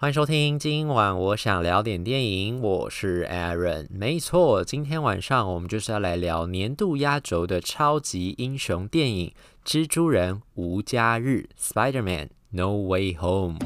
欢迎收听，今晚我想聊点电影，我是 Aaron。没错，今天晚上我们就是要来聊年度压轴的超级英雄电影《蜘蛛人无家日》（Spider-Man No Way Home）。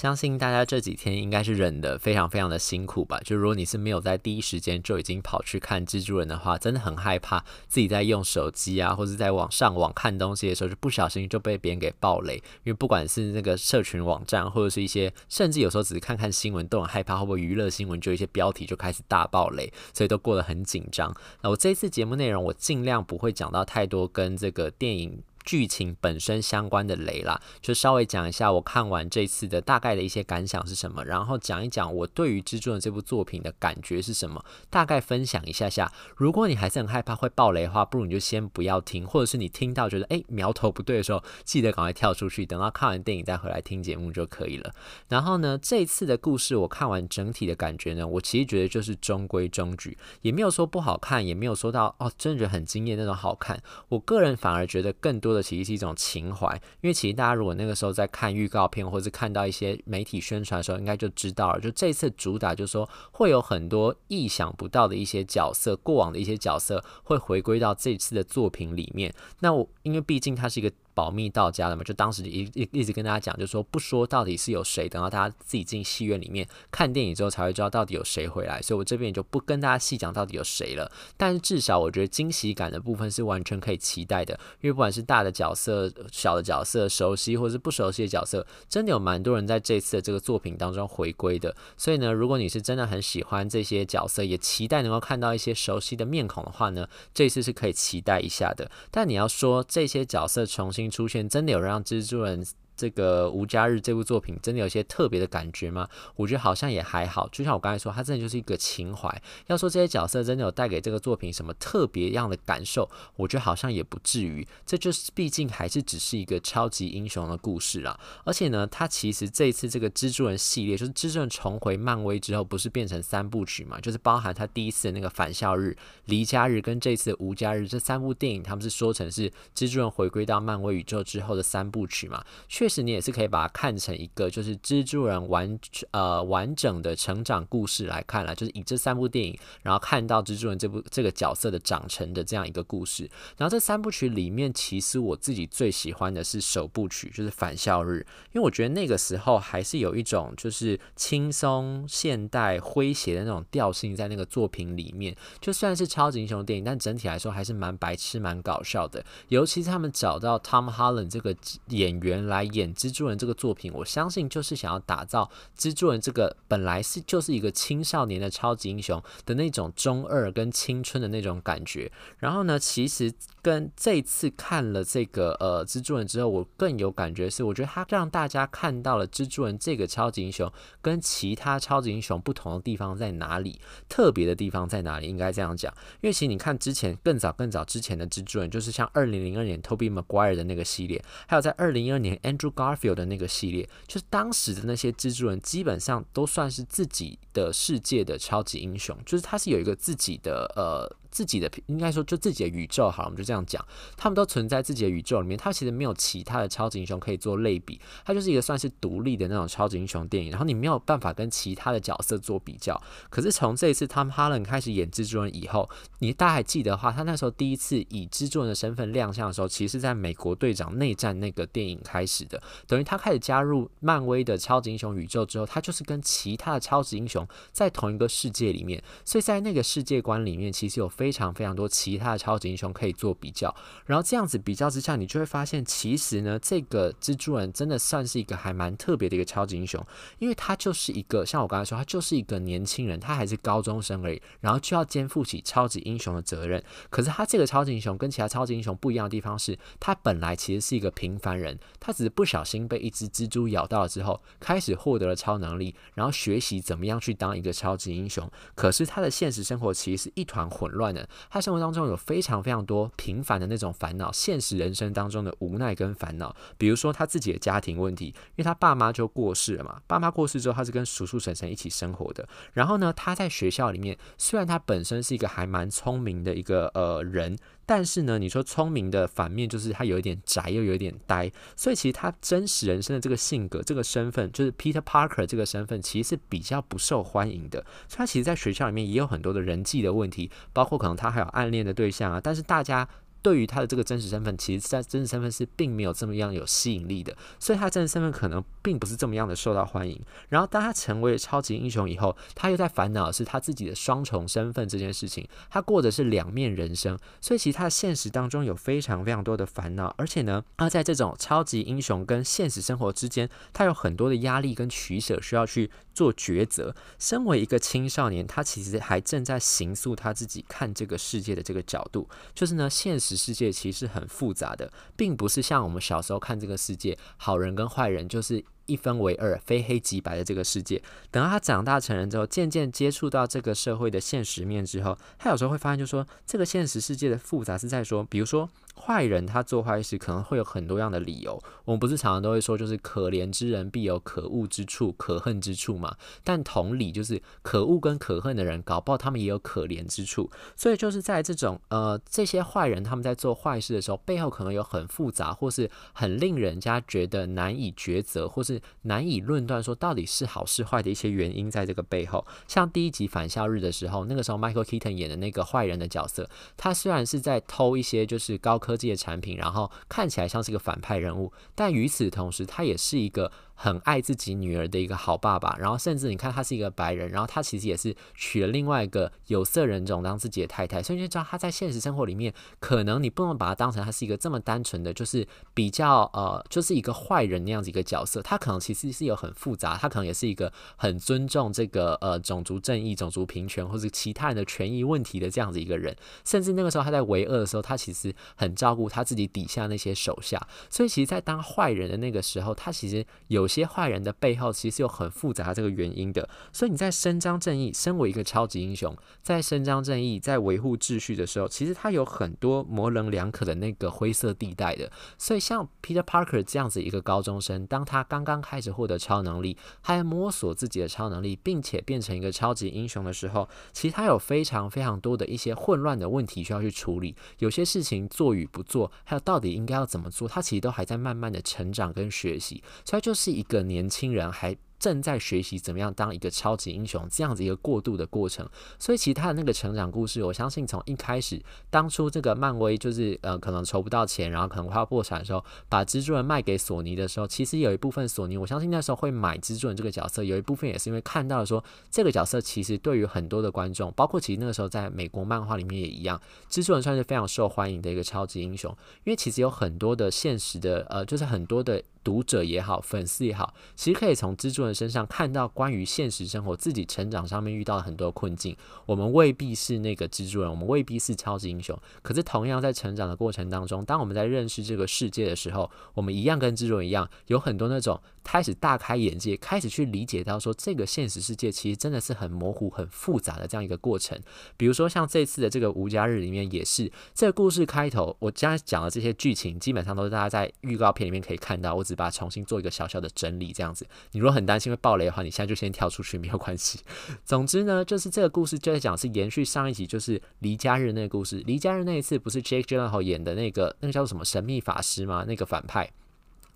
相信大家这几天应该是忍得非常非常的辛苦吧？就如果你是没有在第一时间就已经跑去看蜘蛛人的话，真的很害怕自己在用手机啊，或者在网上网看东西的时候，就不小心就被别人给爆雷。因为不管是那个社群网站，或者是一些，甚至有时候只是看看新闻，都很害怕会不会娱乐新闻就一些标题就开始大爆雷，所以都过得很紧张。那我这次节目内容，我尽量不会讲到太多跟这个电影。剧情本身相关的雷啦，就稍微讲一下我看完这次的大概的一些感想是什么，然后讲一讲我对于蜘蛛人这部作品的感觉是什么，大概分享一下下。如果你还是很害怕会爆雷的话，不如你就先不要听，或者是你听到觉得诶苗头不对的时候，记得赶快跳出去，等到看完电影再回来听节目就可以了。然后呢，这次的故事我看完整体的感觉呢，我其实觉得就是中规中矩，也没有说不好看，也没有说到哦真的觉得很惊艳那种好看。我个人反而觉得更多。说的其实是一种情怀，因为其实大家如果那个时候在看预告片，或是看到一些媒体宣传的时候，应该就知道了。就这次主打就是说，会有很多意想不到的一些角色，过往的一些角色会回归到这次的作品里面。那我因为毕竟它是一个。保密到家了嘛，就当时一一一直跟大家讲，就说不说到底是有谁，等到大家自己进戏院里面看电影之后才会知道到底有谁回来。所以我这边也就不跟大家细讲到底有谁了。但是至少我觉得惊喜感的部分是完全可以期待的，因为不管是大的角色、小的角色、熟悉或是不熟悉的角色，真的有蛮多人在这次的这个作品当中回归的。所以呢，如果你是真的很喜欢这些角色，也期待能够看到一些熟悉的面孔的话呢，这次是可以期待一下的。但你要说这些角色重新出现，真的有让蜘蛛人这个无家日这部作品真的有些特别的感觉吗？我觉得好像也还好，就像我刚才说，它真的就是一个情怀。要说这些角色真的有带给这个作品什么特别样的感受，我觉得好像也不至于。这就是毕竟还是只是一个超级英雄的故事啦。而且呢，它其实这一次这个蜘蛛人系列，就是蜘蛛人重回漫威之后，不是变成三部曲嘛？就是包含他第一次的那个返校日、离家日跟这次的无家日这三部电影，他们是说成是蜘蛛人回归到漫威宇宙之后的三部曲嘛？确实，你也是可以把它看成一个就是蜘蛛人完呃完整的成长故事来看了，就是以这三部电影，然后看到蜘蛛人这部这个角色的长成的这样一个故事。然后这三部曲里面，其实我自己最喜欢的是首部曲，就是返校日，因为我觉得那个时候还是有一种就是轻松现代诙谐的那种调性在那个作品里面。就算是超级英雄电影，但整体来说还是蛮白痴、蛮搞笑的。尤其是他们找到 Tom Holland 这个演员来演。演蜘蛛人这个作品，我相信就是想要打造蜘蛛人这个本来是就是一个青少年的超级英雄的那种中二跟青春的那种感觉。然后呢，其实跟这次看了这个呃蜘蛛人之后，我更有感觉是，我觉得他让大家看到了蜘蛛人这个超级英雄跟其他超级英雄不同的地方在哪里，特别的地方在哪里，应该这样讲。因为其实你看之前更早更早之前的蜘蛛人，就是像二零零二年 Toby Maguire 的那个系列，还有在二零一二年 Andrew Garfield 的那个系列，就是当时的那些蜘蛛人，基本上都算是自己的世界的超级英雄，就是他是有一个自己的呃。自己的应该说就自己的宇宙好了，我们就这样讲，他们都存在自己的宇宙里面，他其实没有其他的超级英雄可以做类比，他就是一个算是独立的那种超级英雄电影，然后你没有办法跟其他的角色做比较。可是从这一次 Tom Holland 开始演蜘蛛人以后，你大家还记得的话，他那时候第一次以蜘蛛人的身份亮相的时候，其实是在美国队长内战那个电影开始的，等于他开始加入漫威的超级英雄宇宙之后，他就是跟其他的超级英雄在同一个世界里面，所以在那个世界观里面，其实有。非常非常多其他的超级英雄可以做比较，然后这样子比较之下，你就会发现，其实呢，这个蜘蛛人真的算是一个还蛮特别的一个超级英雄，因为他就是一个像我刚才说，他就是一个年轻人，他还是高中生而已，然后就要肩负起超级英雄的责任。可是他这个超级英雄跟其他超级英雄不一样的地方是，他本来其实是一个平凡人，他只是不小心被一只蜘蛛咬到了之后，开始获得了超能力，然后学习怎么样去当一个超级英雄。可是他的现实生活其实是一团混乱。他生活当中有非常非常多平凡的那种烦恼，现实人生当中的无奈跟烦恼。比如说他自己的家庭问题，因为他爸妈就过世了嘛，爸妈过世之后，他是跟叔叔婶婶一起生活的。然后呢，他在学校里面，虽然他本身是一个还蛮聪明的一个呃人。但是呢，你说聪明的反面就是他有一点宅，又有一点呆，所以其实他真实人生的这个性格、这个身份，就是 Peter Parker 这个身份，其实是比较不受欢迎的。所以他其实，在学校里面也有很多的人际的问题，包括可能他还有暗恋的对象啊，但是大家。对于他的这个真实身份，其实在真实身份是并没有这么样有吸引力的，所以他真实身份可能并不是这么样的受到欢迎。然后当他成为了超级英雄以后，他又在烦恼的是他自己的双重身份这件事情，他过的是两面人生，所以其实他的现实当中有非常非常多的烦恼，而且呢，他在这种超级英雄跟现实生活之间，他有很多的压力跟取舍需要去做抉择。身为一个青少年，他其实还正在形塑他自己看这个世界的这个角度，就是呢，现实。实世界其实很复杂的，并不是像我们小时候看这个世界，好人跟坏人就是一分为二，非黑即白的这个世界。等到他长大成人之后，渐渐接触到这个社会的现实面之后，他有时候会发现，就说这个现实世界的复杂是在说，比如说。坏人他做坏事可能会有很多样的理由，我们不是常常都会说，就是可怜之人必有可恶之处、可恨之处嘛？但同理，就是可恶跟可恨的人，搞不好他们也有可怜之处。所以就是在这种呃这些坏人他们在做坏事的时候，背后可能有很复杂或是很令人家觉得难以抉择，或是难以论断说到底是好是坏的一些原因在这个背后。像第一集返校日的时候，那个时候 Michael Keaton 演的那个坏人的角色，他虽然是在偷一些就是高科科技的产品，然后看起来像是个反派人物，但与此同时，他也是一个。很爱自己女儿的一个好爸爸，然后甚至你看他是一个白人，然后他其实也是娶了另外一个有色人种当自己的太太，所以你就知道他在现实生活里面，可能你不能把他当成他是一个这么单纯的，就是比较呃，就是一个坏人那样子一个角色，他可能其实是有很复杂，他可能也是一个很尊重这个呃种族正义、种族平权或者其他人的权益问题的这样子一个人，甚至那个时候他在为恶的时候，他其实很照顾他自己底下那些手下，所以其实，在当坏人的那个时候，他其实有。些坏人的背后其实有很复杂这个原因的，所以你在伸张正义，身为一个超级英雄，在伸张正义、在维护秩序的时候，其实他有很多模棱两可的那个灰色地带的。所以像 Peter Parker 这样子一个高中生，当他刚刚开始获得超能力，还摸索自己的超能力，并且变成一个超级英雄的时候，其实他有非常非常多的一些混乱的问题需要去处理。有些事情做与不做，还有到底应该要怎么做，他其实都还在慢慢的成长跟学习。所以就是。一一个年轻人还正在学习怎么样当一个超级英雄，这样子一个过渡的过程。所以其他的那个成长故事，我相信从一开始，当初这个漫威就是呃可能筹不到钱，然后可能快要破产的时候，把蜘蛛人卖给索尼的时候，其实有一部分索尼，我相信那时候会买蜘蛛人这个角色，有一部分也是因为看到了说这个角色其实对于很多的观众，包括其实那个时候在美国漫画里面也一样，蜘蛛人算是非常受欢迎的一个超级英雄，因为其实有很多的现实的呃，就是很多的。读者也好，粉丝也好，其实可以从蜘蛛人身上看到关于现实生活、自己成长上面遇到的很多困境。我们未必是那个蜘蛛人，我们未必是超级英雄。可是同样在成长的过程当中，当我们在认识这个世界的时候，我们一样跟蜘蛛人一样，有很多那种开始大开眼界，开始去理解到说这个现实世界其实真的是很模糊、很复杂的这样一个过程。比如说像这次的这个无家日里面也是，这个故事开头我刚才讲的这些剧情，基本上都是大家在预告片里面可以看到。我把它重新做一个小小的整理，这样子。你如果很担心会爆雷的话，你现在就先跳出去，没有关系。总之呢，就是这个故事就在讲是延续上一集，就是离家日那个故事。离家日那一次不是 Jake Gyllenhaal 演的那个，那个叫做什么神秘法师吗？那个反派。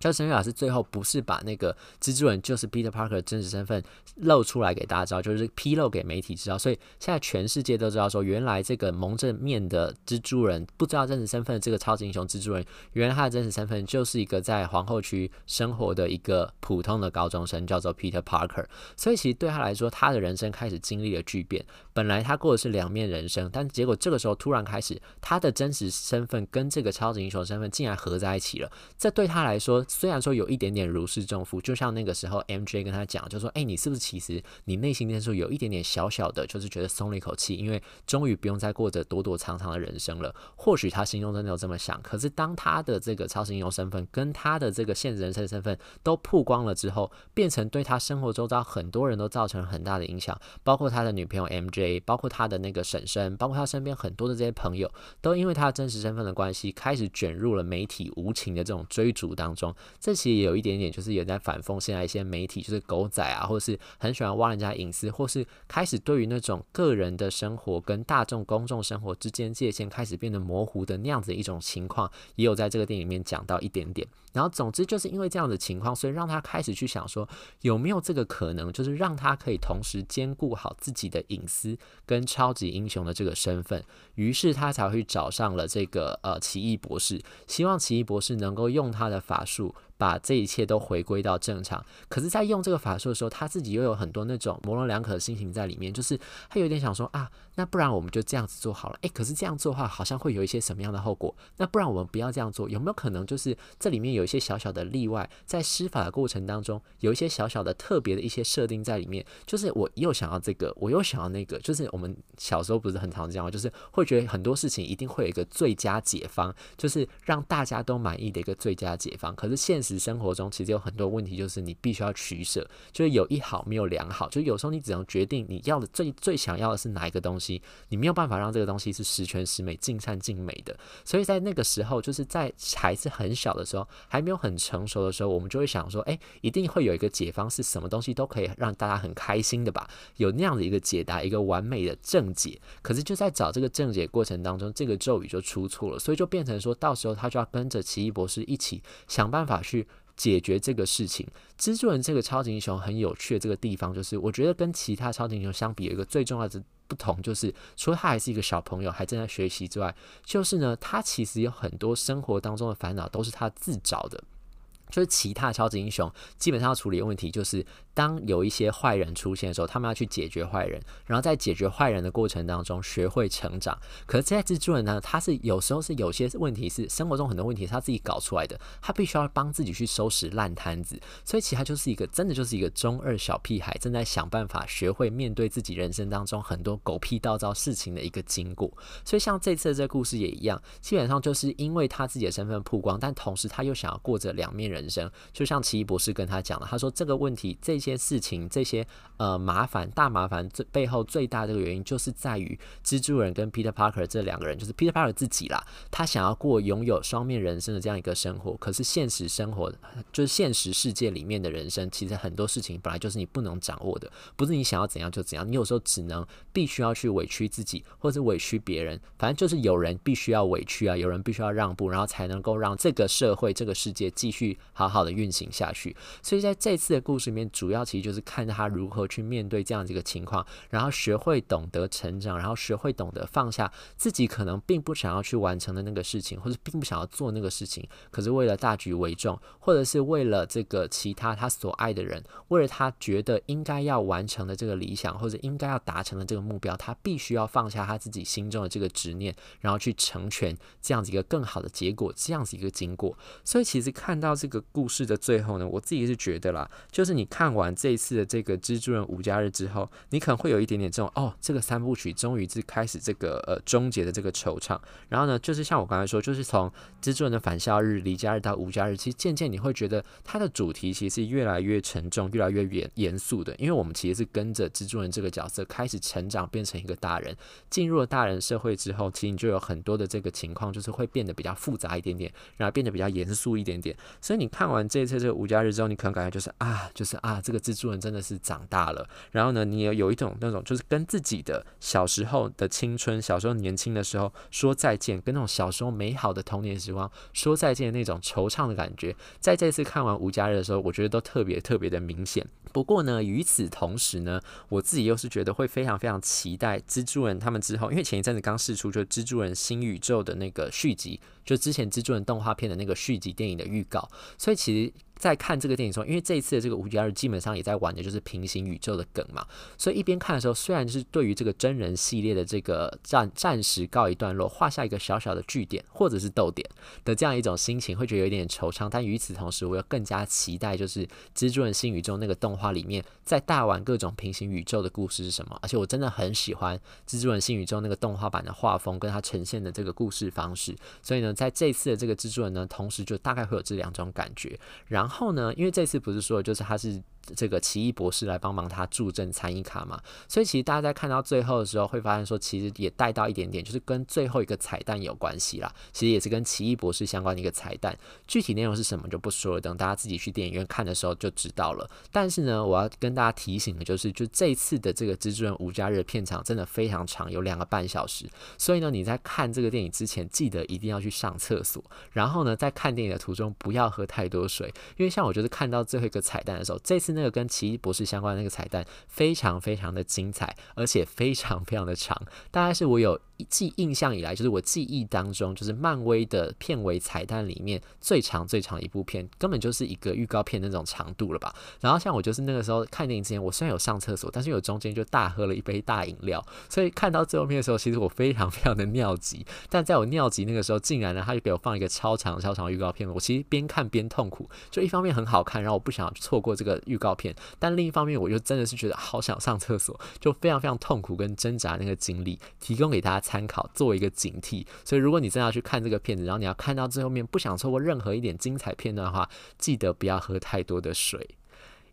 叫神秘法师最后不是把那个蜘蛛人就是 Peter Parker 的真实身份露出来给大家知道，就是披露给媒体知道，所以现在全世界都知道说，原来这个蒙着面的蜘蛛人不知道真实身份这个超级英雄蜘蛛人，原来他的真实身份就是一个在皇后区生活的一个普通的高中生，叫做 Peter Parker。所以其实对他来说，他的人生开始经历了巨变。本来他过的是两面人生，但结果这个时候突然开始，他的真实身份跟这个超级英雄身份竟然合在一起了。这对他来说。虽然说有一点点如释重负，就像那个时候 MJ 跟他讲，就说：“哎、你是不是其实你内心深处有一点点小小的，就是觉得松了一口气，因为终于不用再过着躲躲藏藏的人生了。”或许他心中真的有这么想，可是当他的这个超级英雄身份跟他的这个现实人生身份都曝光了之后，变成对他生活周遭很多人都造成很大的影响，包括他的女朋友 MJ，包括他的那个婶婶，包括他身边很多的这些朋友，都因为他的真实身份的关系，开始卷入了媒体无情的这种追逐当中。这其实也有一点点，就是也在反讽现在一些媒体，就是狗仔啊，或是很喜欢挖人家隐私，或是开始对于那种个人的生活跟大众公众生活之间界限开始变得模糊的那样子一种情况，也有在这个电影里面讲到一点点。然后总之就是因为这样的情况，所以让他开始去想说，有没有这个可能，就是让他可以同时兼顾好自己的隐私跟超级英雄的这个身份。于是他才会找上了这个呃奇异博士，希望奇异博士能够用他的法术。to 把这一切都回归到正常，可是，在用这个法术的时候，他自己又有很多那种模棱两可的心情在里面，就是他有点想说啊，那不然我们就这样子做好了，诶，可是这样做的话，好像会有一些什么样的后果？那不然我们不要这样做，有没有可能就是这里面有一些小小的例外，在施法的过程当中，有一些小小的特别的一些设定在里面，就是我又想要这个，我又想要那个，就是我们小时候不是很常这样，就是会觉得很多事情一定会有一个最佳解方，就是让大家都满意的一个最佳解方，可是现实。生活中其实有很多问题，就是你必须要取舍，就是有一好没有两好，就有时候你只能决定你要的最最想要的是哪一个东西，你没有办法让这个东西是十全十美、尽善尽美的。所以在那个时候，就是在孩子很小的时候，还没有很成熟的时候，我们就会想说，哎，一定会有一个解方，是什么东西都可以让大家很开心的吧？有那样的一个解答，一个完美的正解。可是就在找这个正解过程当中，这个咒语就出错了，所以就变成说到时候他就要跟着奇异博士一起想办法去。解决这个事情，蜘蛛人这个超级英雄很有趣的这个地方，就是我觉得跟其他超级英雄相比，有一个最重要的不同，就是除了他还是一个小朋友，还正在学习之外，就是呢，他其实有很多生活当中的烦恼都是他自找的。就是其他超级英雄基本上要处理的问题，就是当有一些坏人出现的时候，他们要去解决坏人，然后在解决坏人的过程当中学会成长。可是这些蜘蛛人呢，他是有时候是有些问题是生活中很多问题是他自己搞出来的，他必须要帮自己去收拾烂摊子。所以其实他就是一个真的就是一个中二小屁孩，正在想办法学会面对自己人生当中很多狗屁倒灶事情的一个经过。所以像这次这故事也一样，基本上就是因为他自己的身份曝光，但同时他又想要过着两面人。生就像奇异博士跟他讲的，他说这个问题、这些事情、这些呃麻烦、大麻烦，这背后最大的这个原因，就是在于蜘蛛人跟 Peter Parker 这两个人，就是 Peter Parker 自己啦，他想要过拥有双面人生的这样一个生活，可是现实生活就是现实世界里面的人生，其实很多事情本来就是你不能掌握的，不是你想要怎样就怎样，你有时候只能必须要去委屈自己，或者委屈别人，反正就是有人必须要委屈啊，有人必须要让步，然后才能够让这个社会、这个世界继续。好好的运行下去，所以在这次的故事里面，主主要其实就是看他如何去面对这样子一个情况，然后学会懂得成长，然后学会懂得放下自己可能并不想要去完成的那个事情，或者并不想要做那个事情，可是为了大局为重，或者是为了这个其他他所爱的人，为了他觉得应该要完成的这个理想，或者应该要达成的这个目标，他必须要放下他自己心中的这个执念，然后去成全这样子一个更好的结果，这样子一个经过。所以其实看到这个。故事的最后呢，我自己是觉得啦，就是你看完完这一次的这个蜘蛛人无家日之后，你可能会有一点点这种哦，这个三部曲终于是开始这个呃终结的这个惆怅。然后呢，就是像我刚才说，就是从蜘蛛人的返校日、离家日到无家日，其实渐渐你会觉得它的主题其实是越来越沉重、越来越严严肃的，因为我们其实是跟着蜘蛛人这个角色开始成长，变成一个大人，进入了大人社会之后，其实你就有很多的这个情况，就是会变得比较复杂一点点，然后变得比较严肃一点点，所以你。看完这一次这个无家日之后，你可能感觉就是啊，就是啊，这这个蜘蛛人真的是长大了。然后呢，你也有一种那种就是跟自己的小时候的青春、小时候年轻的时候说再见，跟那种小时候美好的童年时光说再见的那种惆怅的感觉，在这次看完无家日的时候，我觉得都特别特别的明显。不过呢，与此同时呢，我自己又是觉得会非常非常期待蜘蛛人他们之后，因为前一阵子刚释出就蜘蛛人新宇宙的那个续集，就之前蜘蛛人动画片的那个续集电影的预告，所以其实。在看这个电影中，因为这一次的这个无家日基本上也在玩的就是平行宇宙的梗嘛，所以一边看的时候，虽然是对于这个真人系列的这个暂暂时告一段落，画下一个小小的句点或者是逗点的这样一种心情，会觉得有一点惆怅。但与此同时，我又更加期待就是蜘蛛人新宇宙那个动画里面在大玩各种平行宇宙的故事是什么。而且我真的很喜欢蜘蛛人新宇宙那个动画版的画风跟它呈现的这个故事方式，所以呢，在这次的这个蜘蛛人呢，同时就大概会有这两种感觉，然后。后呢，因为这次不是说，就是他是。这个奇异博士来帮忙他助阵参与卡嘛，所以其实大家在看到最后的时候，会发现说，其实也带到一点点，就是跟最后一个彩蛋有关系啦。其实也是跟奇异博士相关的一个彩蛋，具体内容是什么就不说了，等大家自己去电影院看的时候就知道了。但是呢，我要跟大家提醒的就是，就这次的这个蜘蛛人无家日片场真的非常长，有两个半小时。所以呢，你在看这个电影之前，记得一定要去上厕所。然后呢，在看电影的途中不要喝太多水，因为像我就是看到最后一个彩蛋的时候，这次那那个跟奇异博士相关的那个彩蛋非常非常的精彩，而且非常非常的长，大概是我有记印象以来，就是我记忆当中，就是漫威的片尾彩蛋里面最长最长一部片，根本就是一个预告片那种长度了吧。然后像我就是那个时候看电影之前，我虽然有上厕所，但是有中间就大喝了一杯大饮料，所以看到最后面的时候，其实我非常非常的尿急。但在我尿急那个时候，竟然呢，他就给我放一个超长超长预告片，我其实边看边痛苦，就一方面很好看，然后我不想错过这个预告片，但另一方面我就真的是觉得好想上厕所，就非常非常痛苦跟挣扎那个经历，提供给大家参考，作为一个警惕。所以如果你真要去看这个片子，然后你要看到最后面，不想错过任何一点精彩片段的话，记得不要喝太多的水。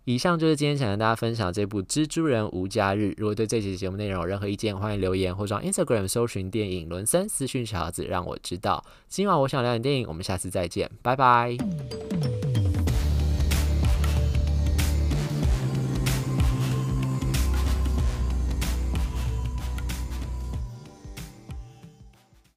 以上就是今天想跟大家分享这部《蜘蛛人无家日》。如果对这期节目内容有任何意见，欢迎留言或者上 Instagram 搜寻电影伦森私讯小子，让我知道。今晚我想聊点电影，我们下次再见，拜拜。